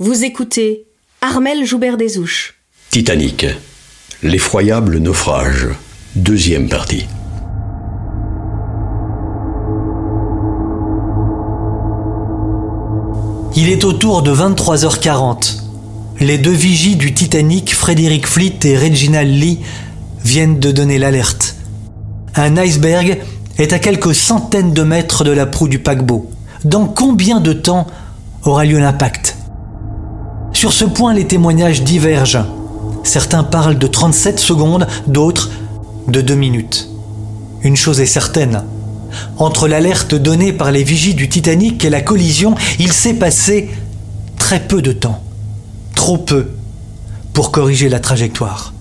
Vous écoutez Armel Joubert-Desouches. Titanic, l'effroyable naufrage, deuxième partie. Il est autour de 23h40. Les deux vigies du Titanic, Frédéric Fleet et Reginald Lee, viennent de donner l'alerte. Un iceberg est à quelques centaines de mètres de la proue du paquebot. Dans combien de temps aura lieu l'impact? Sur ce point, les témoignages divergent. Certains parlent de 37 secondes, d'autres de 2 minutes. Une chose est certaine, entre l'alerte donnée par les vigies du Titanic et la collision, il s'est passé très peu de temps. Trop peu pour corriger la trajectoire.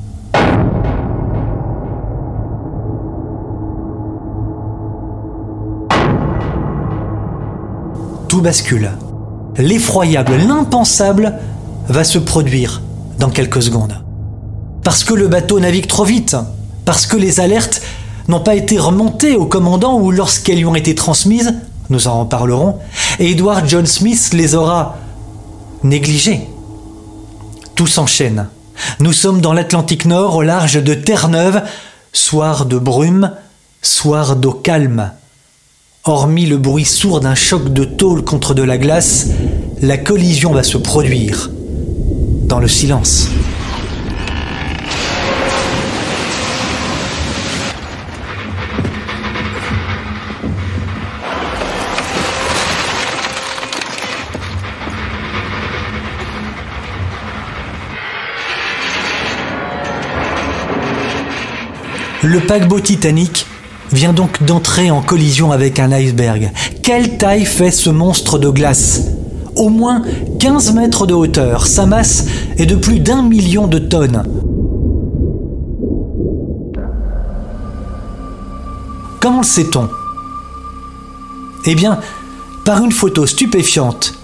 Tout bascule. L'effroyable, l'impensable va se produire dans quelques secondes. Parce que le bateau navigue trop vite, parce que les alertes n'ont pas été remontées au commandant ou lorsqu'elles lui ont été transmises, nous en reparlerons, Edward John Smith les aura négligées. Tout s'enchaîne. Nous sommes dans l'Atlantique Nord, au large de Terre-Neuve, soir de brume, soir d'eau calme. Hormis le bruit sourd d'un choc de tôle contre de la glace, la collision va se produire le silence. Le paquebot Titanic vient donc d'entrer en collision avec un iceberg. Quelle taille fait ce monstre de glace? Au moins 15 mètres de hauteur, sa masse est de plus d'un million de tonnes. Comment le sait-on? Eh bien, par une photo stupéfiante,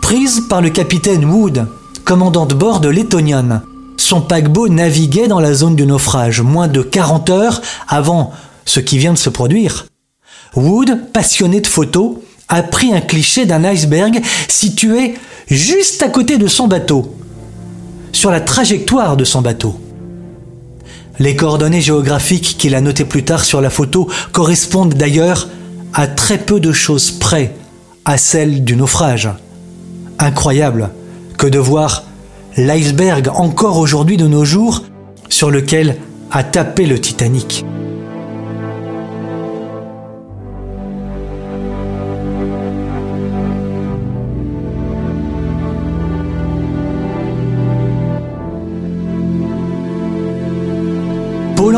prise par le capitaine Wood, commandant de bord de l'Etonian, son paquebot naviguait dans la zone du naufrage moins de 40 heures avant ce qui vient de se produire. Wood, passionné de photos, a pris un cliché d'un iceberg situé juste à côté de son bateau, sur la trajectoire de son bateau. Les coordonnées géographiques qu'il a notées plus tard sur la photo correspondent d'ailleurs à très peu de choses près à celles du naufrage. Incroyable que de voir l'iceberg encore aujourd'hui de nos jours sur lequel a tapé le Titanic.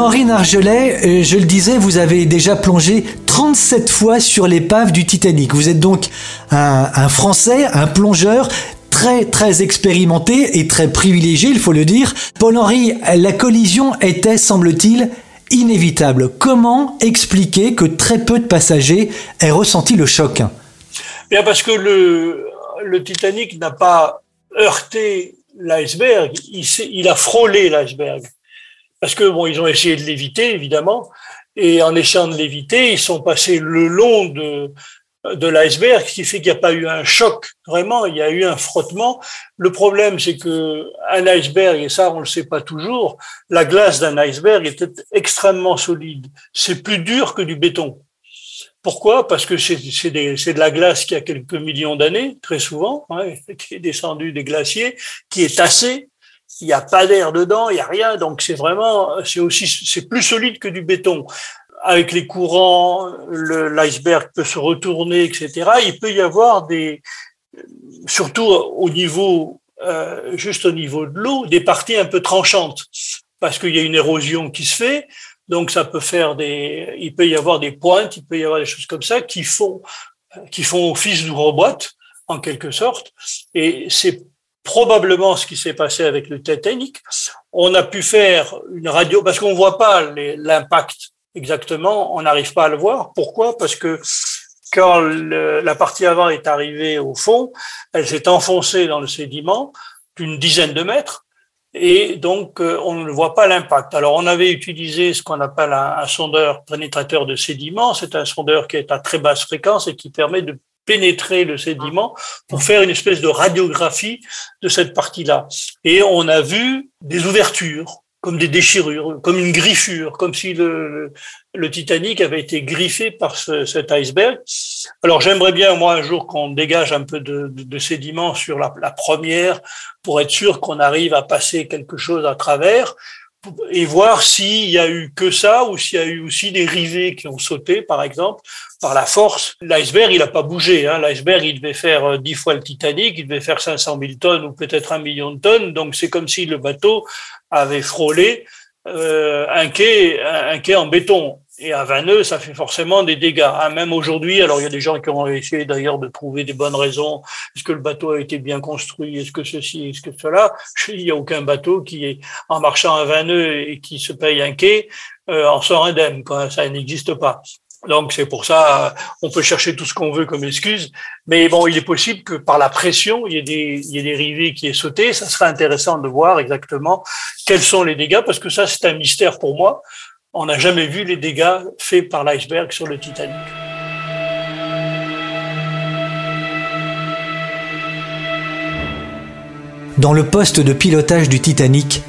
Paul-Henri Nargelet, euh, je le disais, vous avez déjà plongé 37 fois sur l'épave du Titanic. Vous êtes donc un, Français, un plongeur très très expérimenté et très privilégié, il faut le dire. Paul-Henri, la collision était, semble-t-il, inévitable. Comment expliquer que très peu de passagers aient ressenti le choc? Bien parce que le, Titanic n'a pas heurté l'iceberg, il a frôlé l'iceberg. Parce que bon, ils ont essayé de l'éviter, évidemment, et en essayant de l'éviter, ils sont passés le long de, de l'iceberg, ce qui fait qu'il n'y a pas eu un choc vraiment, il y a eu un frottement. Le problème, c'est que un iceberg, et ça on le sait pas toujours, la glace d'un iceberg était extrêmement solide. C'est plus dur que du béton. Pourquoi? Parce que c'est de la glace qui a quelques millions d'années, très souvent, hein, qui est descendue des glaciers, qui est tassée. Il n'y a pas d'air dedans, il n'y a rien, donc c'est vraiment, c'est aussi, c'est plus solide que du béton avec les courants, l'iceberg peut se retourner, etc. Il peut y avoir des, surtout au niveau, euh, juste au niveau de l'eau, des parties un peu tranchantes, parce qu'il y a une érosion qui se fait. Donc ça peut faire des, il peut y avoir des pointes, il peut y avoir des choses comme ça qui font, qui font office robot en quelque sorte. Et c'est probablement ce qui s'est passé avec le Titanic. On a pu faire une radio parce qu'on voit pas l'impact exactement, on n'arrive pas à le voir. Pourquoi? Parce que quand la partie avant est arrivée au fond, elle s'est enfoncée dans le sédiment d'une dizaine de mètres et donc euh, on ne voit pas l'impact. Alors on avait utilisé ce qu'on appelle un, sondeur pénétrateur de sédiments. C'est un sondeur qui est à très basse fréquence et qui permet de pénétrer le sédiment pour faire une espèce de radiographie de cette partie-là. Et on a vu des ouvertures, comme des déchirures, comme une griffure, comme si le, le Titanic avait été griffé par ce, cet iceberg. Alors j'aimerais bien, moi, un jour qu'on dégage un peu de, de, de sédiments sur la, la, première pour être sûr qu'on arrive à passer quelque chose à travers et voir s'il y a eu que ça ou s'il y a eu aussi des rivets qui ont sauté, par exemple, par la force. L'iceberg, il n'a pas bougé. Hein. L'iceberg, il devait faire dix fois le Titanic, il devait faire 500 000 tonnes ou peut-être un million de tonnes. Donc c'est comme si le bateau avait frôlé euh, un quai, un quai en béton. Et à 20 nœuds, ça fait forcément des dégâts. Hein. Même aujourd'hui, alors il y a des gens qui ont essayé d'ailleurs de trouver des bonnes raisons. Est-ce que le bateau a été bien construit? Est-ce que ceci? Est-ce que cela? Il n'y a aucun bateau qui, est en marchant à 20 nœuds et qui se paye un quai, euh, en sort indemne. Quoi. Ça n'existe pas. Donc c'est pour ça, on peut chercher tout ce qu'on veut comme excuse, mais bon, il est possible que par la pression, il y ait des, il y ait des rivets qui aient sauté. Ça serait intéressant de voir exactement quels sont les dégâts, parce que ça c'est un mystère pour moi on n'a jamais vu les dégâts faits par l'iceberg sur le Titanic. Dans le poste de pilotage du Titanic,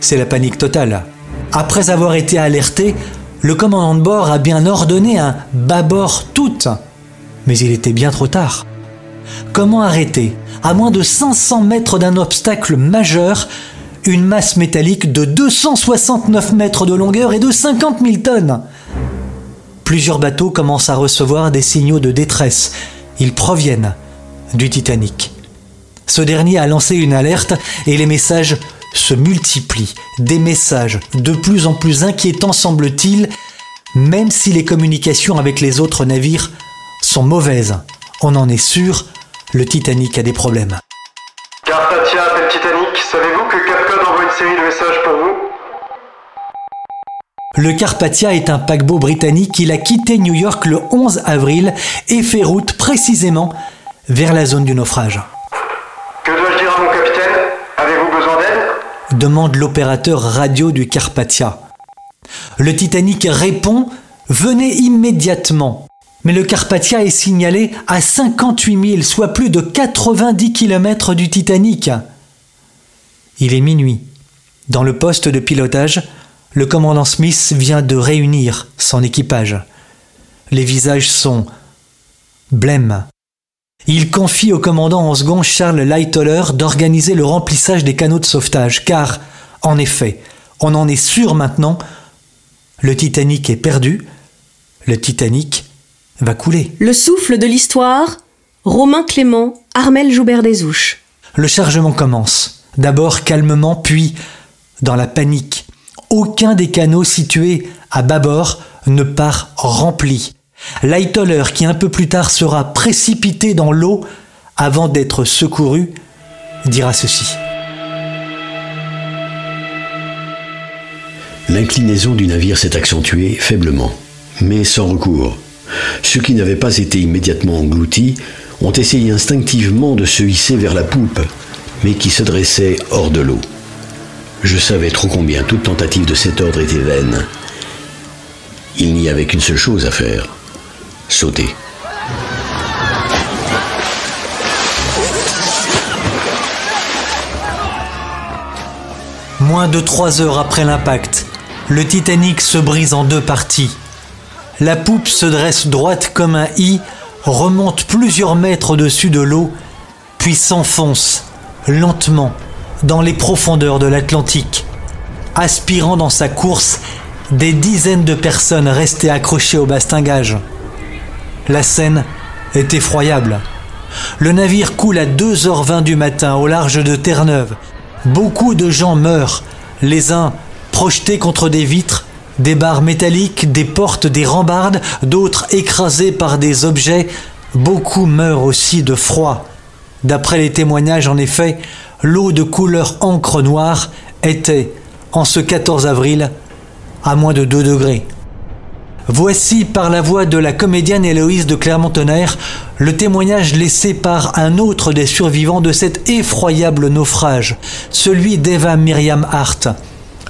c'est la panique totale. Après avoir été alerté, le commandant de bord a bien ordonné un bâbord tout. Mais il était bien trop tard. Comment arrêter, à moins de 500 mètres d'un obstacle majeur, une masse métallique de 269 mètres de longueur et de 50 000 tonnes. Plusieurs bateaux commencent à recevoir des signaux de détresse. Ils proviennent du Titanic. Ce dernier a lancé une alerte et les messages se multiplient. Des messages de plus en plus inquiétants semble-t-il, même si les communications avec les autres navires sont mauvaises. On en est sûr, le Titanic a des problèmes. Carpathia appelle Titanic. Savez-vous que Capcom envoie une série de messages pour vous? Le Carpathia est un paquebot britannique. Il a quitté New York le 11 avril et fait route précisément vers la zone du naufrage. Que dois-je dire à mon capitaine? Avez-vous besoin d'aide? Demande l'opérateur radio du Carpathia. Le Titanic répond Venez immédiatement. Mais le Carpathia est signalé à 58 000, soit plus de 90 km du Titanic. Il est minuit. Dans le poste de pilotage, le commandant Smith vient de réunir son équipage. Les visages sont blêmes. Il confie au commandant en second Charles Lightoller d'organiser le remplissage des canaux de sauvetage, car, en effet, on en est sûr maintenant, le Titanic est perdu, le Titanic va couler. Le souffle de l'histoire, Romain Clément, Armel Joubert des Ouches. Le chargement commence. D'abord calmement, puis dans la panique. Aucun des canaux situés à bâbord ne part rempli. Lightoller, qui un peu plus tard sera précipité dans l'eau avant d'être secouru, dira ceci. L'inclinaison du navire s'est accentuée faiblement, mais sans recours. Ceux qui n'avaient pas été immédiatement engloutis ont essayé instinctivement de se hisser vers la poupe, mais qui se dressait hors de l'eau. Je savais trop combien toute tentative de cet ordre était vaine. Il n'y avait qu'une seule chose à faire, sauter. Moins de trois heures après l'impact, le Titanic se brise en deux parties. La poupe se dresse droite comme un i, remonte plusieurs mètres au-dessus de l'eau, puis s'enfonce lentement dans les profondeurs de l'Atlantique, aspirant dans sa course des dizaines de personnes restées accrochées au bastingage. La scène est effroyable. Le navire coule à 2h20 du matin au large de Terre-Neuve. Beaucoup de gens meurent, les uns projetés contre des vitres, des barres métalliques, des portes, des rambardes, d'autres écrasés par des objets. Beaucoup meurent aussi de froid. D'après les témoignages, en effet, l'eau de couleur encre noire était, en ce 14 avril, à moins de 2 degrés. Voici par la voix de la comédienne Héloïse de Clermont-Tonnerre le témoignage laissé par un autre des survivants de cet effroyable naufrage, celui d'Eva Myriam Hart.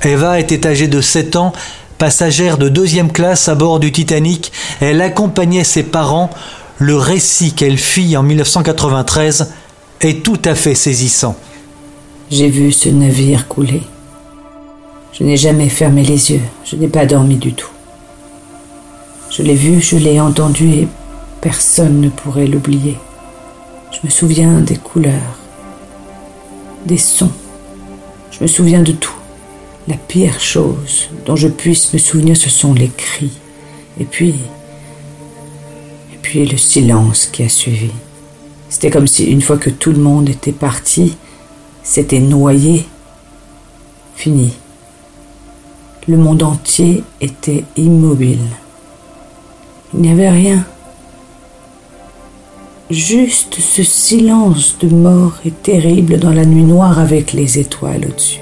Eva était âgée de 7 ans Passagère de deuxième classe à bord du Titanic, elle accompagnait ses parents le récit qu'elle fit en 1993 est tout à fait saisissant. J'ai vu ce navire couler. Je n'ai jamais fermé les yeux, je n'ai pas dormi du tout. Je l'ai vu, je l'ai entendu et personne ne pourrait l'oublier. Je me souviens des couleurs, des sons. Je me souviens de tout. La pire chose dont je puisse me souvenir, ce sont les cris. Et puis, et puis le silence qui a suivi. C'était comme si une fois que tout le monde était parti, c'était noyé, fini. Le monde entier était immobile. Il n'y avait rien. Juste ce silence de mort et terrible dans la nuit noire avec les étoiles au-dessus.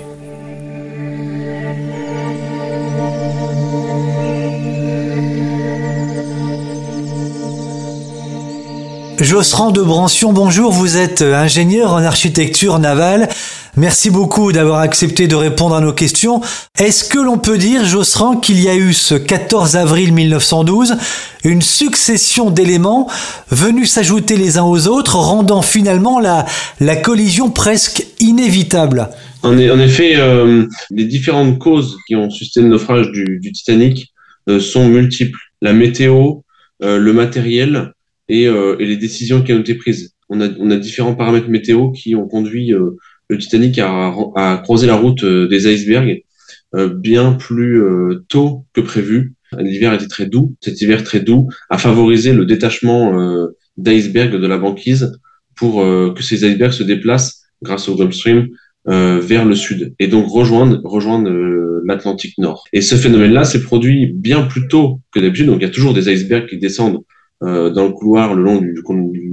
Josserand de Brancion, bonjour, vous êtes ingénieur en architecture navale. Merci beaucoup d'avoir accepté de répondre à nos questions. Est-ce que l'on peut dire, Josserand, qu'il y a eu ce 14 avril 1912 une succession d'éléments venus s'ajouter les uns aux autres, rendant finalement la, collision presque inévitable? En, effet, euh, les différentes causes qui ont suscité le naufrage du, Titanic euh, sont multiples. La météo, euh, le matériel, euh, et, les décisions qui ont été prises. On a, on a différents paramètres météo qui ont conduit euh, le Titanic à, à, croiser la route euh, des icebergs bien plus tôt que prévu. L'hiver était très doux. Cet hiver très doux a favorisé le détachement d'icebergs de la banquise pour que ces icebergs se déplacent grâce au Gulf Stream euh, vers le sud et donc rejoindre rejoindre l'Atlantique Nord. Et ce phénomène-là s'est produit bien plus tôt que d'habitude. Donc il y a toujours des icebergs qui descendent euh, dans le couloir le long du,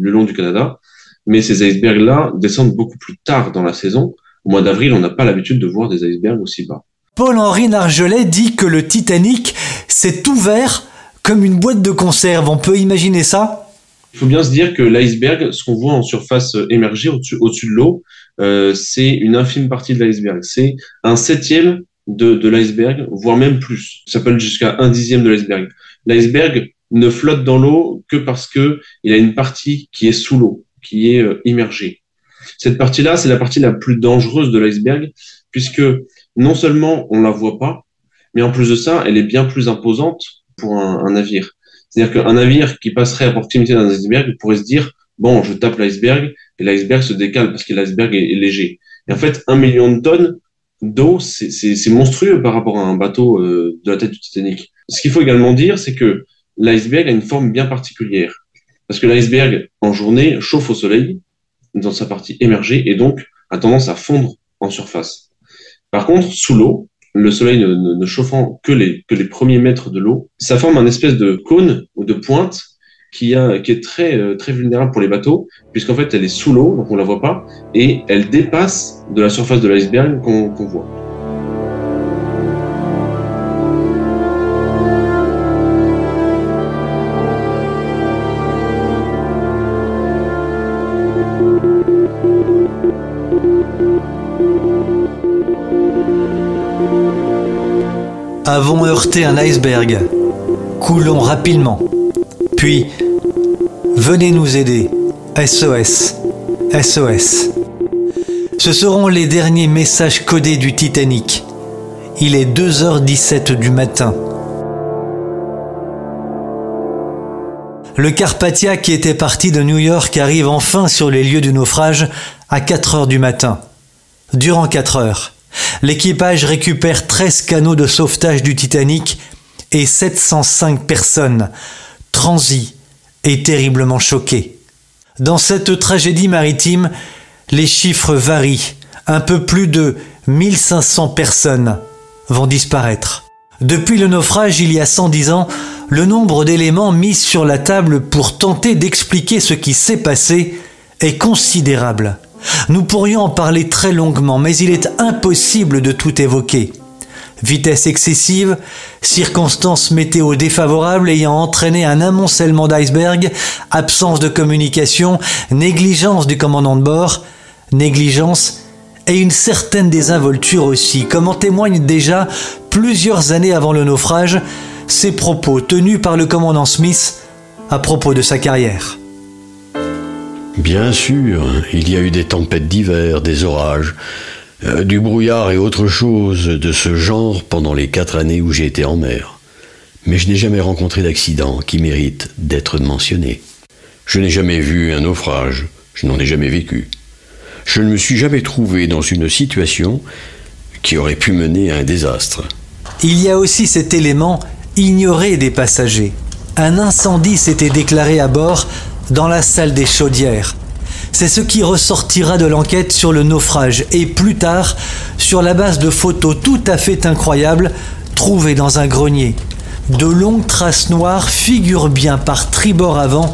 le long du Canada. Mais ces icebergs-là descendent beaucoup plus tard dans la saison. Au mois d'avril, on n'a pas l'habitude de voir des icebergs aussi bas. Paul-Henri Nargelet dit que le Titanic s'est ouvert comme une boîte de conserve. On peut imaginer ça? Il faut bien se dire que l'iceberg, ce qu'on voit en surface émerger au-dessus au de l'eau, euh, c'est une infime partie de l'iceberg. C'est un septième de, de l'iceberg, voire même plus. Ça peut être jusqu'à un dixième de l'iceberg. L'iceberg ne flotte dans l'eau que parce que il a une partie qui est sous l'eau, qui est euh, immergée. Cette partie-là, c'est la partie la plus dangereuse de l'iceberg, puisque non seulement on la voit pas, mais en plus de ça, elle est bien plus imposante pour un, navire. C'est-à-dire qu'un navire qui passerait à proximité d'un iceberg pourrait se dire bon, je tape l'iceberg et l'iceberg se décale parce que l'iceberg est, léger. Et en fait, un million de tonnes d'eau, c'est monstrueux par rapport à un bateau euh, de la tête du Titanic. Ce qu'il faut également dire, c'est que l'iceberg a une forme bien particulière. Parce que l'iceberg, en journée, chauffe au soleil, dans sa partie émergée, et donc a tendance à fondre en surface. Par contre, sous l'eau, le soleil ne, chauffant que les, premiers mètres de l'eau, ça forme un espèce de cône ou de pointe qui, est très, euh, très vulnérable pour les bateaux, puisqu'en fait, elle est sous l'eau, donc on la voit pas, et elle dépasse de la surface de l'iceberg qu'on voit. Avons heurté un iceberg. Coulons rapidement. Puis, venez nous aider. SOS. SOS. Ce seront les derniers messages codés du Titanic. Il est 2h17 du matin. Le Carpathia qui était parti de New York arrive enfin sur les lieux du naufrage à 4 heures du matin. Durant 4 heures, L'équipage récupère 13 canaux de sauvetage du Titanic et 705 personnes, transies et terriblement choquées. Dans cette tragédie maritime, les chiffres varient. Un peu plus de 1500 personnes vont disparaître. Depuis le naufrage il y a 110 ans, le nombre d'éléments mis sur la table pour tenter d'expliquer ce qui s'est passé est considérable. Nous pourrions en parler très longuement, mais il est impossible de tout évoquer. Vitesse excessive, circonstances météo défavorables ayant entraîné un amoncellement d'iceberg, absence de communication, négligence du commandant de bord, négligence et une certaine désinvolture aussi, comme en témoignent déjà plusieurs années avant le naufrage ces propos tenus par le commandant Smith à propos de sa carrière. Bien sûr, il y a eu des tempêtes d'hiver, des orages, euh, du brouillard et autre chose de ce genre pendant les quatre années où j'ai été en mer. Mais je n'ai jamais rencontré d'accident qui mérite d'être mentionné. Je n'ai jamais vu un naufrage, je n'en ai jamais vécu. Je ne me suis jamais trouvé dans une situation qui aurait pu mener à un désastre. Il y a aussi cet élément ignoré des passagers. Un incendie s'était déclaré à bord dans la salle des chaudières. C'est ce qui ressortira de l'enquête sur le naufrage et plus tard sur la base de photos tout à fait incroyables trouvées dans un grenier. De longues traces noires figurent bien par tribord avant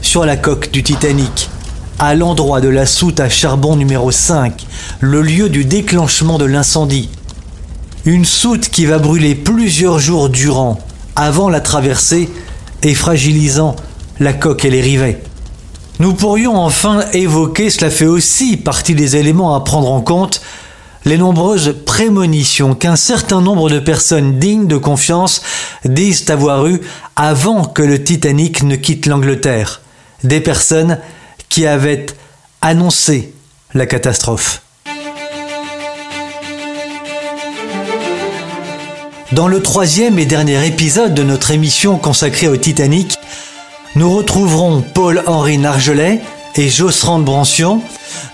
sur la coque du Titanic, à l'endroit de la soute à charbon numéro 5, le lieu du déclenchement de l'incendie. Une soute qui va brûler plusieurs jours durant, avant la traversée et fragilisant la coque et les rivets. Nous pourrions enfin évoquer, cela fait aussi partie des éléments à prendre en compte, les nombreuses prémonitions qu'un certain nombre de personnes dignes de confiance disent avoir eues avant que le Titanic ne quitte l'Angleterre. Des personnes qui avaient annoncé la catastrophe. Dans le troisième et dernier épisode de notre émission consacrée au Titanic, nous retrouverons Paul-Henri Nargelet et Josserand Brancion.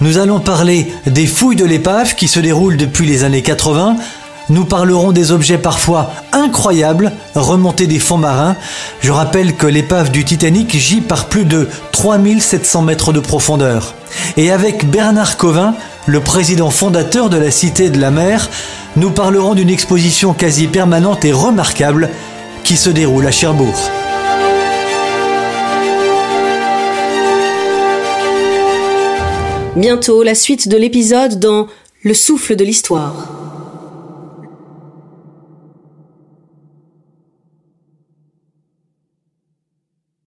Nous allons parler des fouilles de l'épave qui se déroulent depuis les années 80. Nous parlerons des objets parfois incroyables remontés des fonds marins. Je rappelle que l'épave du Titanic gît par plus de 3700 mètres de profondeur. Et avec Bernard Covin, le président fondateur de la Cité de la Mer, nous parlerons d'une exposition quasi permanente et remarquable qui se déroule à Cherbourg. Bientôt la suite de l'épisode dans Le souffle de l'histoire.